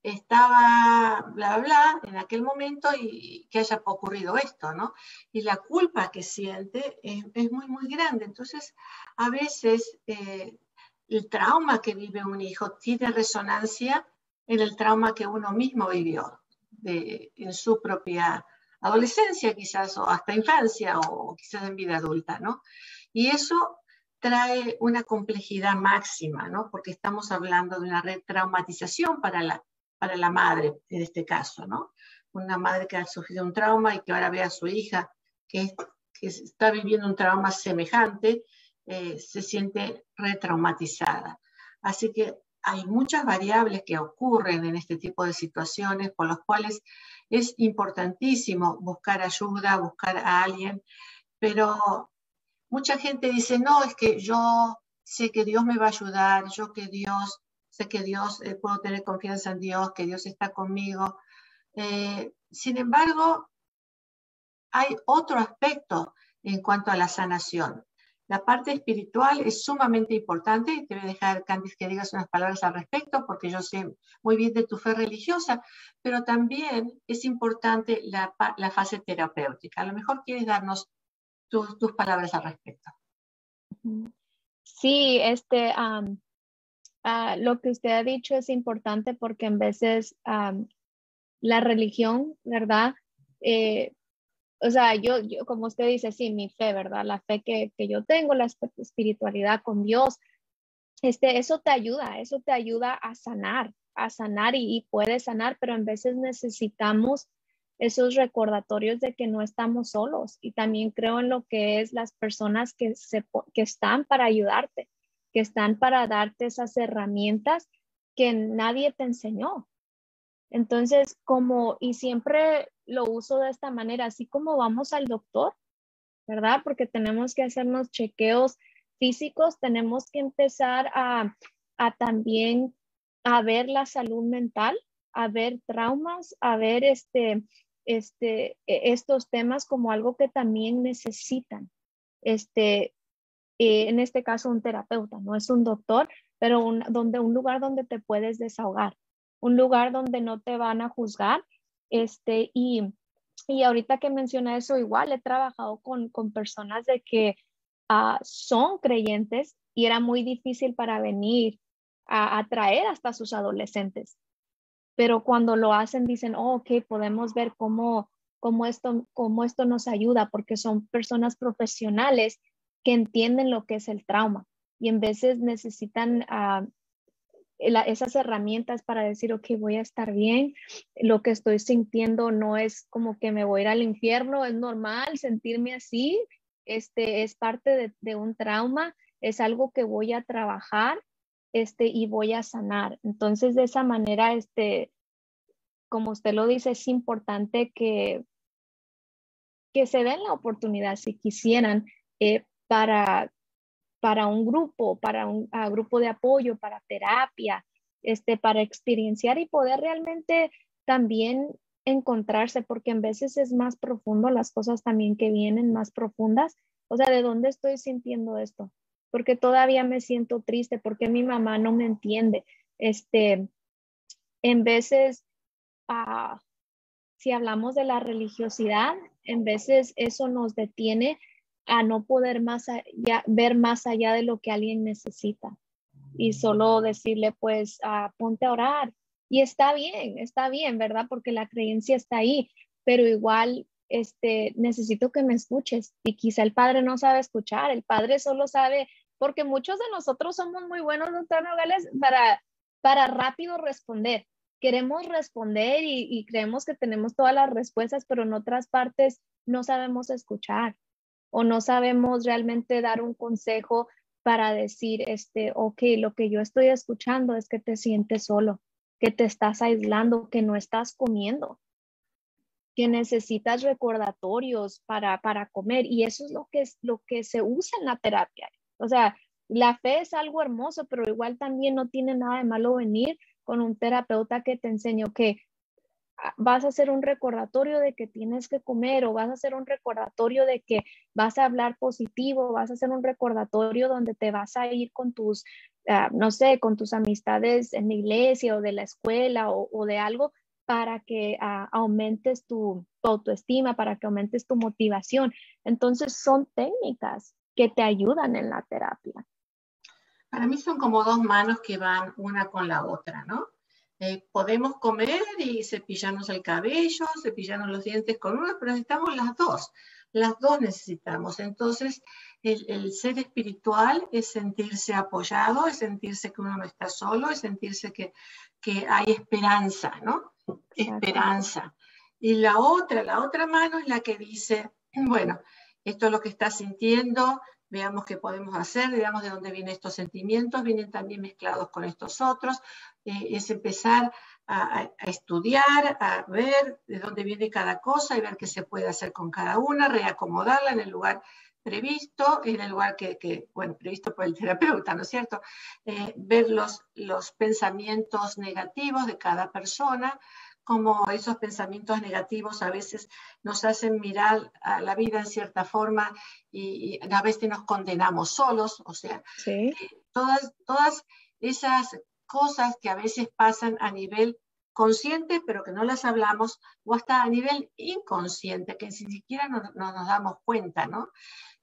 [SPEAKER 1] estaba bla, bla, en aquel momento y que haya ocurrido esto, ¿no? Y la culpa que siente es, muy, muy grande. Entonces, a veces eh, el trauma que vive un hijo tiene resonancia en el trauma que uno mismo vivió en su propia adolescencia quizás, o hasta infancia, o quizás en vida adulta, ¿no? Y eso trae una complejidad máxima, ¿no? Porque estamos hablando de una retraumatización para la, para la madre, en este caso, ¿no? Una madre que ha sufrido un trauma y que ahora ve a su hija que, que está viviendo un trauma semejante, eh, se siente retraumatizada. Así que hay muchas variables que ocurren en este tipo de situaciones por las cuales es importantísimo buscar ayuda, buscar a alguien, pero mucha gente dice, no, es que yo sé que Dios me va a ayudar, yo que Dios sé que Dios, eh, puedo tener confianza en Dios, que Dios está conmigo. Eh, sin embargo, hay otro aspecto en cuanto a la sanación. La parte espiritual es sumamente importante y te voy a dejar, Candice, que digas unas palabras al respecto, porque yo sé muy bien de tu fe religiosa, pero también es importante la, fase terapéutica. A lo mejor quieres darnos tus palabras al respecto.
[SPEAKER 2] Sí, este, Ah, lo que usted ha dicho es importante porque en veces la religión, ¿verdad? Eh, o sea, yo, yo, como usted dice, sí, mi fe, ¿verdad? La fe que, que yo tengo, la espiritualidad con Dios, este, eso te ayuda, eso te ayuda a sanar, a sanar y, y puede sanar, pero en veces necesitamos esos recordatorios de que no estamos solos y también creo en lo que es las personas que, se, que están para ayudarte que están para darte esas herramientas que nadie te enseñó. Entonces, como, y siempre lo uso de esta manera, así como vamos al doctor, ¿verdad? Porque tenemos que hacernos chequeos físicos, tenemos que empezar a, a también a ver la salud mental, a ver traumas, a ver este, este, e, estos temas como algo que también necesitan. Este, eh, en este caso un terapeuta, no es un doctor, pero un, donde, un lugar donde te puedes desahogar, un lugar donde no te van a juzgar. Este, y, y ahorita que menciona eso, igual he trabajado con, con personas de que uh, son creyentes y era muy difícil para venir a atraer hasta sus adolescentes. Pero cuando lo hacen, dicen, oh, ok, podemos ver cómo, cómo, esto, cómo esto nos ayuda, porque son personas profesionales que entienden lo que es el trauma y en veces necesitan uh, esas herramientas para decir, ok, voy a estar bien, lo que estoy sintiendo no es como que me voy a ir al infierno, es normal sentirme así, este es parte de, un trauma, es algo que voy a trabajar este, y voy a sanar. Entonces, de esa manera, este, como usted lo dice, es importante que, que se den la oportunidad, si quisieran, eh, para para un grupo, para un grupo de apoyo, para terapia, este, para experienciar y poder realmente también encontrarse, porque en veces es más profundo las cosas también que vienen más profundas. O sea, ¿de dónde estoy sintiendo esto? Porque todavía me siento triste, porque mi mamá no me entiende. Este, en veces, ah, si hablamos de la religiosidad, en veces eso nos detiene a no poder más ver más allá de lo que alguien necesita y solo decirle pues ah, ponte a orar y está bien, está bien, ¿verdad? Porque la creencia está ahí, pero igual este necesito que me escuches y quizá el padre no sabe escuchar, el padre solo sabe porque muchos de nosotros somos muy buenos doctor Nogales para para rápido responder. Queremos responder y creemos que tenemos todas las respuestas, pero en otras partes no sabemos escuchar o no sabemos realmente dar un consejo para decir, este, ok, lo que yo estoy escuchando es que te sientes solo, que te estás aislando, que no estás comiendo, que necesitas recordatorios para, para comer. Y eso es lo que, es lo que se usa en la terapia. O sea, la fe es algo hermoso, pero igual también no tiene nada de malo venir con un terapeuta que te enseñó que vas a hacer un recordatorio de que tienes que comer o vas a hacer un recordatorio de que vas a hablar positivo, vas a hacer un recordatorio donde te vas a ir con tus, ah, no sé, con tus amistades en la iglesia o de la escuela o, de algo para que ah, aumentes tu, autoestima, para que aumentes tu motivación. Entonces son técnicas que te ayudan en la terapia.
[SPEAKER 1] Para mí son como dos manos que van una con la otra, ¿no? Eh, podemos comer y cepillarnos el cabello, cepillarnos los dientes con una, pero necesitamos las dos. Las dos necesitamos. Entonces, el, ser espiritual es sentirse apoyado, es sentirse que uno no está solo, es sentirse que, que hay esperanza, ¿no? Esperanza. Y la otra, la otra mano es la que dice, *clears throat* bueno, esto es lo que estás sintiendo, veamos qué podemos hacer, veamos de dónde vienen estos sentimientos, vienen también mezclados con estos otros, eh, es empezar a, estudiar, a ver de dónde viene cada cosa y ver qué se puede hacer con cada una, reacomodarla en el lugar previsto, en el lugar que, bueno, previsto por el terapeuta, ¿no es cierto? Eh, ver los, los pensamientos negativos de cada persona, como esos pensamientos negativos a veces nos hacen mirar a la vida en cierta forma y, a veces nos condenamos solos, o sea, eh, todas, todas esas cosas que a veces pasan a nivel consciente, pero que no las hablamos, o hasta a nivel inconsciente, que ni siquiera no, nos damos cuenta, ¿no?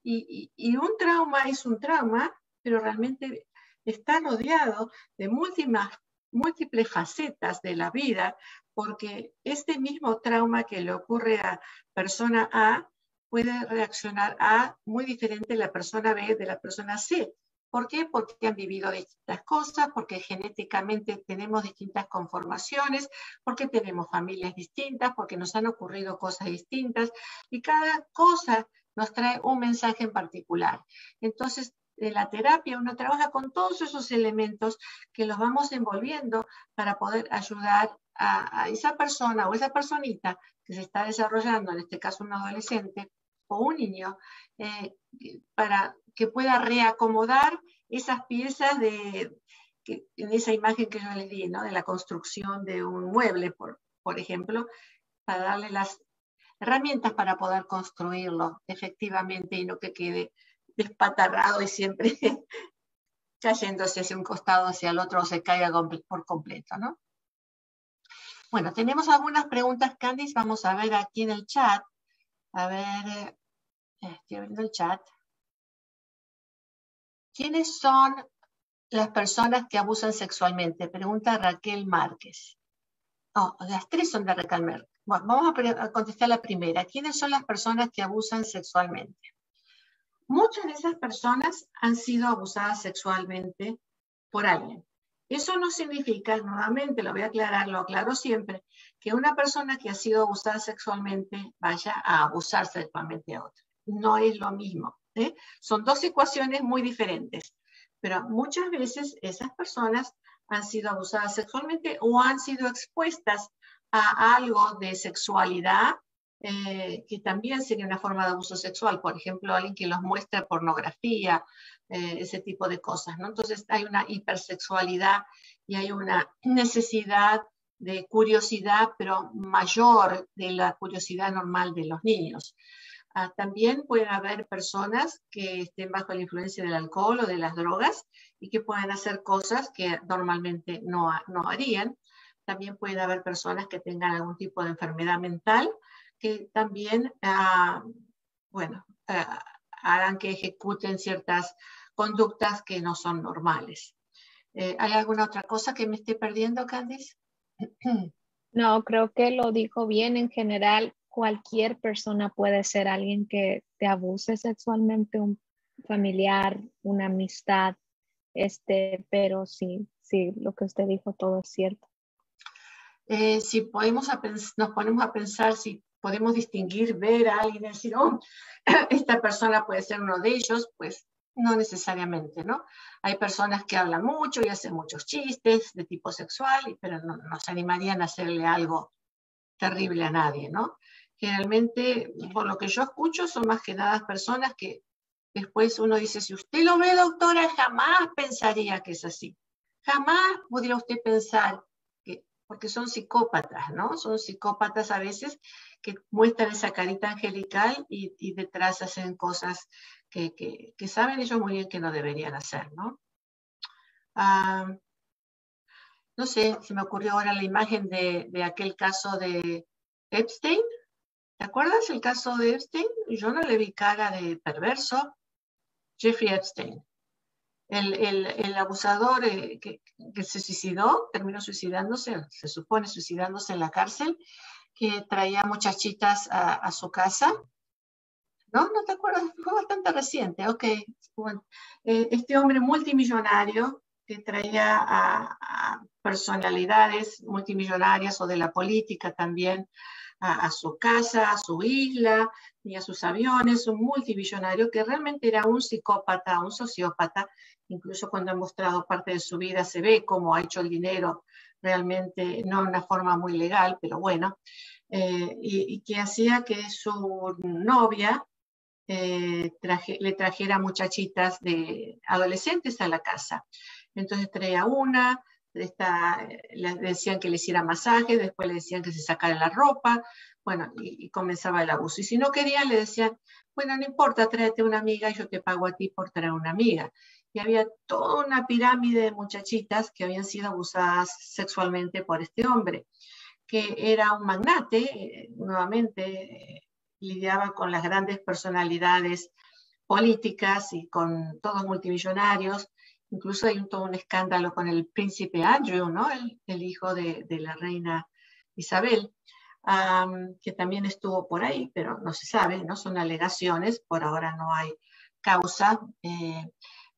[SPEAKER 1] Y, y, un trauma es un trauma, pero realmente está rodeado de múltiples, múltiples facetas de la vida, porque este mismo trauma que le ocurre a persona A puede reaccionar a muy diferente la persona B de la persona C. ¿Por qué? Porque han vivido distintas cosas, porque genéticamente tenemos distintas conformaciones, porque tenemos familias distintas, porque nos han ocurrido cosas distintas y cada cosa nos trae un mensaje en particular. Entonces, de la terapia uno trabaja con todos esos elementos que los vamos envolviendo para poder ayudar a, esa persona o esa personita que se está desarrollando, en este caso un adolescente o un niño, eh, para que pueda reacomodar esas piezas de, en esa imagen que yo le di, ¿no? de la construcción de un mueble, por, por ejemplo, para darle las herramientas para poder construirlo efectivamente y no que quede despatarrado y siempre *laughs* cayéndose hacia un costado, hacia el otro, o se caiga por completo, ¿no? Bueno, tenemos algunas preguntas, Candice, vamos a ver aquí en el chat. A ver, eh, estoy abriendo el chat. ¿Quiénes son las personas que abusan sexualmente? Pregunta Raquel Márquez. Oh, las tres son de Raquel Márquez. Bueno, vamos a contestar la primera. ¿Quiénes son las personas que abusan sexualmente? Muchas de esas personas han sido abusadas sexualmente por alguien. Eso no significa, nuevamente lo voy a aclarar, lo aclaro siempre, que una persona que ha sido abusada sexualmente vaya a abusar sexualmente a otra. No es lo mismo. Son dos ecuaciones muy diferentes, pero muchas veces esas personas han sido abusadas sexualmente o han sido expuestas a algo de sexualidad eh, que también sería una forma de abuso sexual, por ejemplo, alguien que los muestra pornografía, eh, ese tipo de cosas, ¿no? Entonces hay una hipersexualidad y hay una necesidad de curiosidad, pero mayor de la curiosidad normal de los niños. Ah, también pueden haber personas que estén bajo la influencia del alcohol o de las drogas y que pueden hacer cosas que normalmente no, no harían. También pueden haber personas que tengan algún tipo de enfermedad mental que también, ah, bueno, ah, hagan que ejecuten ciertas conductas que no son normales. Eh, ¿Hay alguna otra cosa que me esté perdiendo, Candice?
[SPEAKER 2] No, creo que lo dijo bien. En general, cualquier persona puede ser alguien que te abuse sexualmente, un familiar, una amistad, este, pero sí, sí, lo que usted dijo todo es cierto.
[SPEAKER 1] Eh, si podemos nos ponemos a pensar si podemos distinguir, ver a alguien y decir, oh, *laughs* esta persona puede ser uno de ellos, pues no necesariamente, ¿no? Hay personas que hablan mucho y hacen muchos chistes de tipo sexual, pero no, se animarían a hacerle algo terrible a nadie, ¿no? Generalmente, por lo que yo escucho, son más que nada personas que después uno dice, si usted lo ve, doctora, jamás pensaría que es así. Jamás pudiera usted pensar que, porque son psicópatas, ¿no? Son psicópatas a veces que muestran esa carita angelical y, detrás hacen cosas que, saben ellos muy bien que no deberían hacer, ¿no? Ah, no sé, se me ocurrió ahora la imagen de, aquel caso de Epstein. ¿Te acuerdas el caso de Epstein? Yo no le vi cara de perverso. Jeffrey Epstein. El, abusador eh, que, que, se suicidó, terminó suicidándose, se supone suicidándose en la cárcel, que traía muchachitas a, su casa. ¿No? ¿No te acuerdas? Fue bastante reciente. Ok. Bueno, eh, este hombre multimillonario que traía a, personalidades multimillonarias o de la política también a, su casa, a su isla y a sus aviones, un multimillonario que realmente era un psicópata, un sociópata, incluso cuando ha mostrado parte de su vida se ve cómo ha hecho el dinero realmente no de una forma muy legal, pero bueno, eh, y, que hacía que su novia eh, le trajera muchachitas de adolescentes a la casa. Entonces traía una, le decían que le hiciera masaje, después le decían que se sacara la ropa, bueno, y, comenzaba el abuso. Y si no quería, le decían, bueno, no importa, tráete una amiga y yo te pago a ti por traer una amiga y había toda una pirámide de muchachitas que habían sido abusadas sexualmente por este hombre, que era un magnate, eh, nuevamente eh, lidiaba con las grandes personalidades políticas y con todos multimillonarios. Incluso hay un, todo un escándalo con el príncipe Andrew, ¿no? el, hijo de, la reina Isabel, que también estuvo por ahí, pero no se sabe, no son alegaciones, por ahora no hay causa. Eh,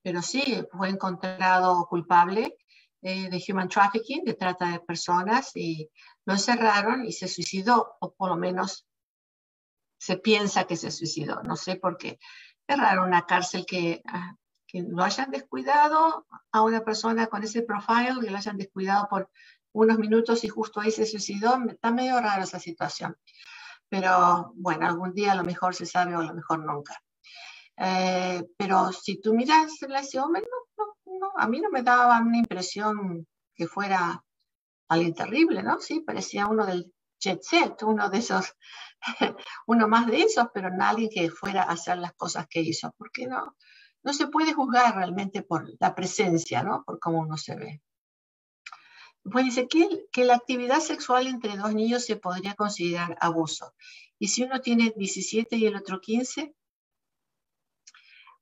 [SPEAKER 1] pero sí fue encontrado culpable eh, de human trafficking, de trata de personas, y lo encerraron y se suicidó, o por lo menos se piensa que se suicidó. No sé por qué. Es raro una cárcel que, ah, que lo hayan descuidado a una persona con ese profile, que lo hayan descuidado por unos minutos y justo ahí se suicidó. Está medio raro esa situación. Pero bueno, algún día a lo mejor se sabe o a lo mejor nunca. Eh, pero si tú miras hombre, no, no, a mí no me daba una impresión que fuera alguien terrible, ¿no? Sí, parecía uno del jet set, uno de esos, *laughs* uno más de esos, pero nadie que fuera a hacer las cosas que hizo, porque no, no se puede juzgar realmente por la presencia, ¿no? Por cómo uno se ve. Pues dice que, que la actividad sexual entre dos niños se podría considerar abuso. Y si uno tiene 17 y el otro 15,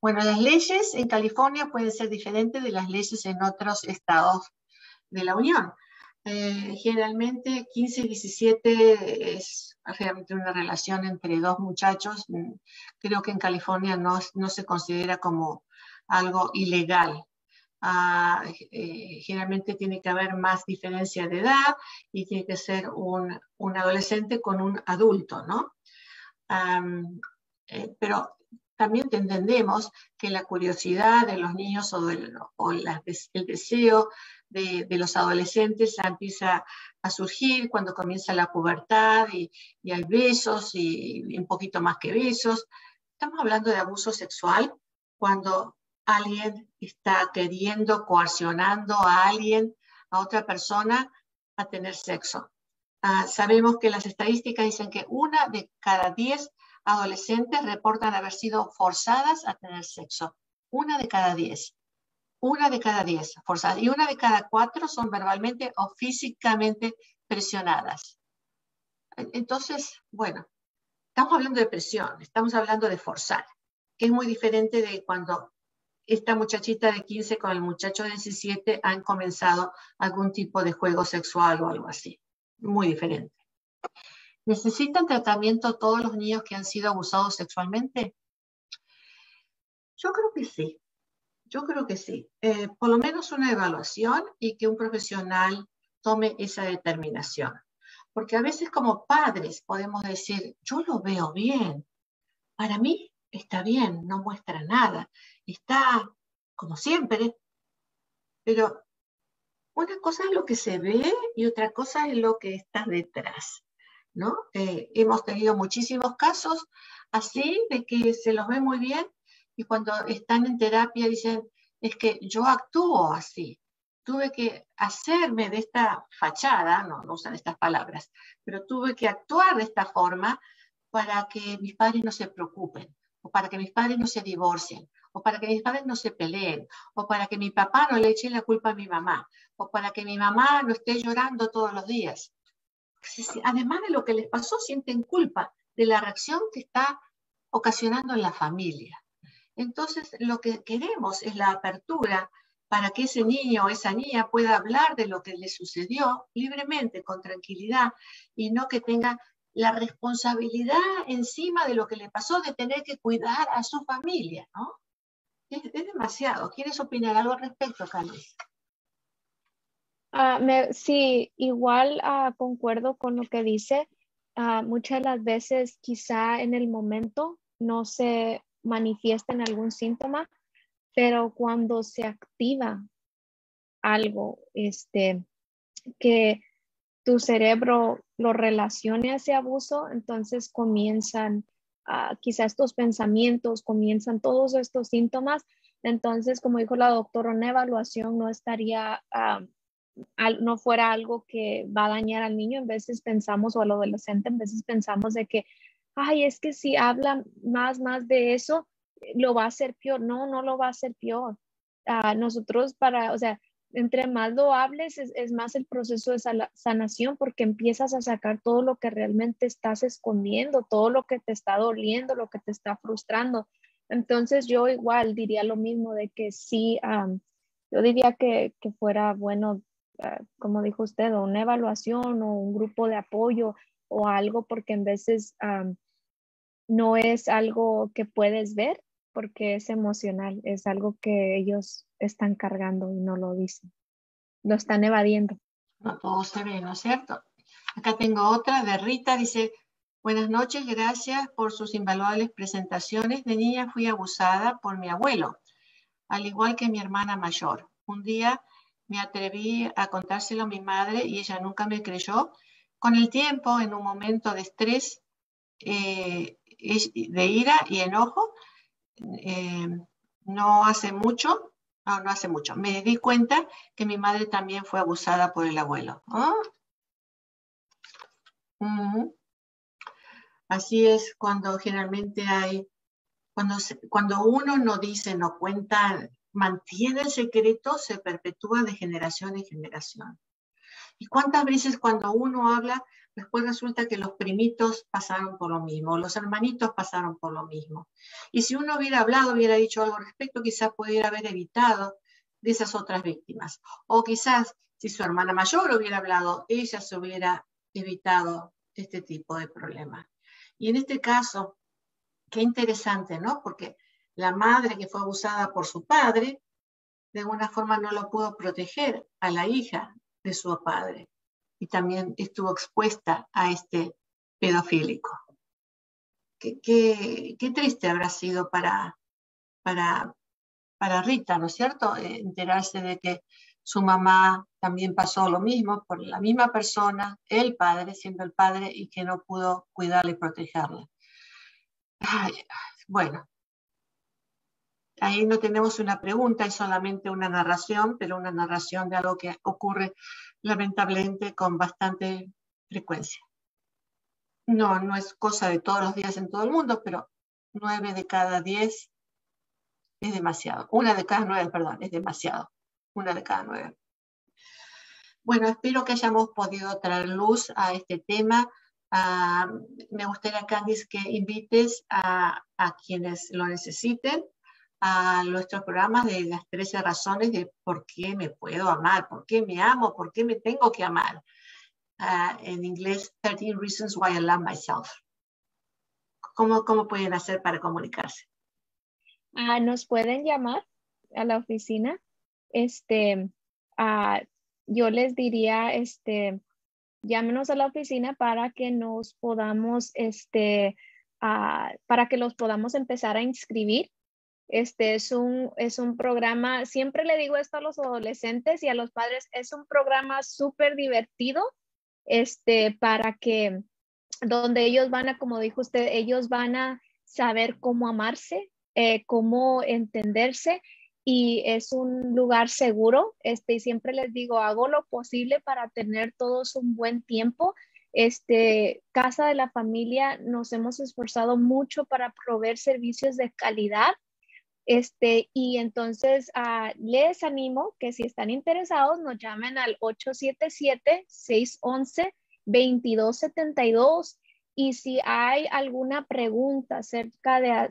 [SPEAKER 1] bueno, las leyes en California pueden ser diferentes de las leyes en otros estados de la Unión. Eh, generalmente 15 y 17 es realmente una relación entre dos muchachos. Mm, creo que en California no, no se considera como algo ilegal. Eh, generalmente tiene que haber más diferencia de edad y tiene que ser un, un adolescente con un adulto, ¿no? Eh, pero también entendemos que la curiosidad de los niños o, el deseo de, los adolescentes empieza a surgir cuando comienza la pubertad y, hay besos y, un poquito más que besos. Estamos hablando de abuso sexual cuando alguien está queriendo, coaccionando a alguien, a otra persona, a tener sexo. Ah, sabemos que las estadísticas dicen que una de cada diez adolescentes reportan haber sido forzadas a tener sexo. Una de cada diez. Una de cada diez forzadas. Y una de cada cuatro son verbalmente o físicamente presionadas. Entonces, bueno, estamos hablando de presión, estamos hablando de forzar, que es muy diferente de cuando esta muchachita de 15 con el muchacho de 17 han comenzado algún tipo de juego sexual o algo así. Muy diferente. ¿Necesitan tratamiento todos los niños que han sido abusados sexualmente? Yo creo que sí. Yo creo que sí. Eh, por lo menos una evaluación y que un profesional tome esa determinación. Porque a veces como padres podemos decir, yo lo veo bien. Para mí está bien, no muestra nada. Está como siempre. Pero una cosa es lo que se ve y otra cosa es lo que está detrás. ¿No? Eh, hemos tenido muchísimos casos así de que se los ve muy bien y cuando están en terapia dicen, es que yo actúo así, tuve que hacerme de esta fachada, no, no usan estas palabras, pero tuve que actuar de esta forma para que mis padres no se preocupen, o para que mis padres no se divorcien, o para que mis padres no se peleen, o para que mi papá no le eche la culpa a mi mamá, o para que mi mamá no esté llorando todos los días además de lo que les pasó, sienten culpa de la reacción que está ocasionando en la familia. Entonces, lo que queremos es la apertura para que ese niño o esa niña pueda hablar de lo que le sucedió libremente, con tranquilidad, y no que tenga la responsabilidad encima de lo que le pasó de tener que cuidar a su familia, ¿no? Es, demasiado. ¿Quieres opinar algo al respecto, Carlos?
[SPEAKER 2] Ah, sí, igual uh, concuerdo con lo que dice. Uh, muchas de las veces quizá en el momento no se manifiesta en algún síntoma, pero cuando se activa algo, este, que tu cerebro lo relacione a ese abuso, entonces comienzan quizá estos pensamientos, comienzan todos estos síntomas. Entonces, como dijo la doctora, una evaluación no estaría no fuera algo que va a dañar al niño, en veces pensamos, o al adolescente, en veces pensamos de que, ay, es que si habla más, más de eso, lo va a hacer peor. No, no lo va a hacer peor. Uh, nosotros para, o sea, entre más lo hables, es, más el proceso de sanación porque empiezas a sacar todo lo que realmente estás escondiendo, todo lo que te está doliendo, lo que te está frustrando. Entonces yo igual diría lo mismo de que sí, yo diría que, que, fuera bueno como dijo usted, o una evaluación o un grupo de apoyo o algo, porque en veces no es algo que puedes ver porque es emocional, es algo que ellos están cargando y no lo dicen, lo están evadiendo.
[SPEAKER 1] No todo se ve, ¿no es cierto? Acá tengo otra de Rita, dice, buenas noches, gracias por sus invaluables presentaciones. De niña fui abusada por mi abuelo, al igual que mi hermana mayor. Un día me atreví a contárselo a mi madre y ella nunca me creyó. Con el tiempo, en un momento de estrés, eh, de ira y enojo, eh, no hace mucho, no, no hace mucho, me di cuenta que mi madre también fue abusada por el abuelo. ¿Ah? Así es cuando generalmente hay Cuando, cuando uno no dice, no cuenta, mantiene el secreto, se perpetúa de generación en generación. ¿Y cuántas veces cuando uno habla, después resulta que los primitos pasaron por lo mismo, los hermanitos pasaron por lo mismo? Y si uno hubiera hablado, hubiera dicho algo al respecto, quizás pudiera haber evitado de esas otras víctimas. O quizás si su hermana mayor hubiera hablado, ella se hubiera evitado este tipo de problemas. Y en este caso, qué interesante, ¿no? Porque la madre que fue abusada por su padre, de alguna forma no lo pudo proteger a la hija de su padre. Y también estuvo expuesta a este pedofílico. Qué, qué, triste habrá sido para, para, para Rita, ¿no es cierto? Eh, enterarse de que su mamá también pasó lo mismo por la misma persona, el padre, siendo el padre, y que no pudo cuidarla y protegerla. bueno, ahí no tenemos una pregunta, es solamente una narración, pero una narración de algo que ocurre lamentablemente con bastante frecuencia. No, no es cosa de todos los días en todo el mundo, pero nueve de cada diez es demasiado. Una de cada nueve, perdón, es demasiado. Una de cada nueve. Bueno, espero que hayamos podido traer luz a este tema. Ah, me gustaría, Candice, que invites a, quienes lo necesiten a nuestros programas de las 13 razones de por qué me puedo amar, por qué me amo, por qué me tengo que amar. Ah, en inglés, 13 Reasons Why I Love Myself. ¿Cómo, cómo pueden hacer para comunicarse?
[SPEAKER 2] Ah, nos pueden llamar a la oficina. Este, yo les diría, este, llámenos a la oficina para que nos podamos, este, para que los podamos empezar a inscribir. Este es un, es un programa, siempre le digo esto a los adolescentes y a los padres, es un programa súper divertido, este, para que, donde ellos van a, como dijo usted, ellos van a saber cómo amarse, eh, cómo entenderse y es un lugar seguro. Este, y siempre les digo, hago lo posible para tener todos un buen tiempo. Este, Casa de la Familia nos hemos esforzado mucho para proveer servicios de calidad. Este, y entonces uh, les animo que si están interesados nos llamen al 877-611-2272 y si hay alguna pregunta acerca de,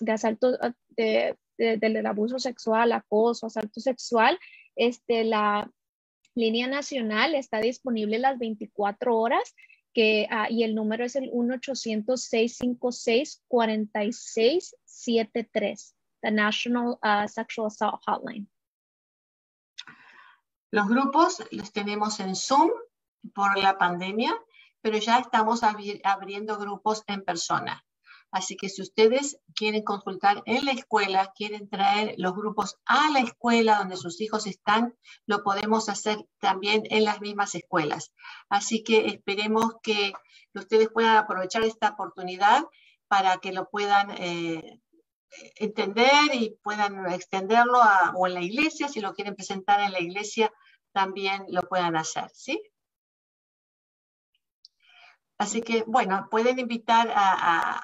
[SPEAKER 2] de asalto de del abuso sexual, acoso, asalto sexual, este, la línea nacional está disponible las 24 horas que, ah, y el número es el 1-800-656-4673, the National uh, Sexual Assault Hotline.
[SPEAKER 1] Los grupos los tenemos en Zoom por la pandemia, pero ya estamos abriendo grupos en persona. Así que si ustedes quieren consultar en la escuela, quieren traer los grupos a la escuela donde sus hijos están, lo podemos hacer también en las mismas escuelas. Así que esperemos que ustedes puedan aprovechar esta oportunidad para que lo puedan eh, entender y puedan extenderlo o en la iglesia, si lo quieren presentar en la iglesia, también lo puedan hacer, ¿sí? Así que, bueno, pueden invitar a,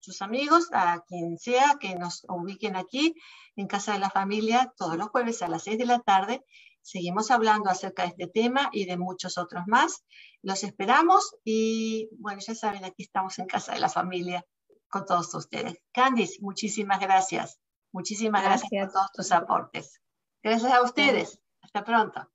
[SPEAKER 1] sus amigos, a quien sea, que nos ubiquen aquí en Casa de la Familia todos los jueves a las 6 de la tarde. Seguimos hablando acerca de este tema y de muchos otros más. Los esperamos y, bueno, ya saben, aquí estamos en Casa de la Familia con todos ustedes. Candice, muchísimas gracias. Muchísimas gracias, por todos tus aportes. Gracias a ustedes. Hasta pronto.